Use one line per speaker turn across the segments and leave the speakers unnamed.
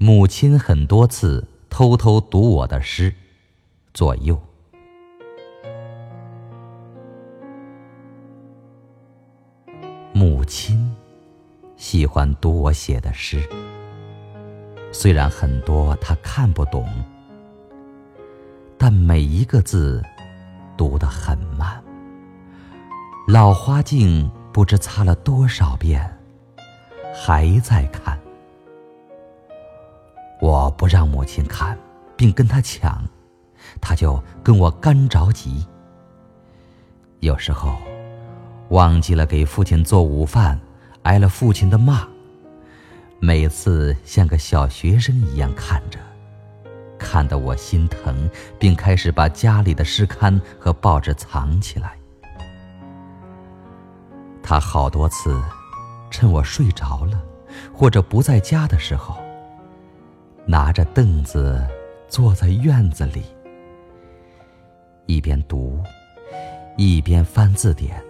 母亲很多次偷偷读我的诗，左右。母亲喜欢读我写的诗，虽然很多她看不懂，但每一个字读得很慢。老花镜不知擦了多少遍，还在看。我不让母亲看，并跟她抢，她就跟我干着急。有时候。忘记了给父亲做午饭，挨了父亲的骂。每次像个小学生一样看着，看得我心疼，并开始把家里的诗刊和报纸藏起来。他好多次趁我睡着了或者不在家的时候，拿着凳子坐在院子里，一边读，一边翻字典。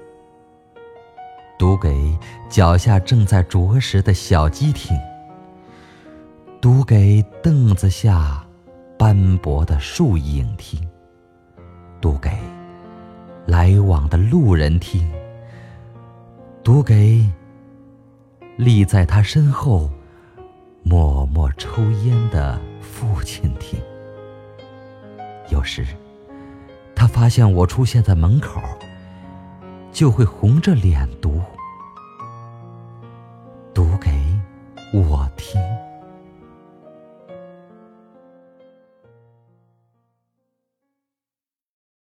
读给脚下正在啄食的小鸡听，读给凳子下斑驳的树影听，读给来往的路人听，读给立在他身后默默抽烟右时，他发现我出现在门口，就会红着脸读：“读给我。”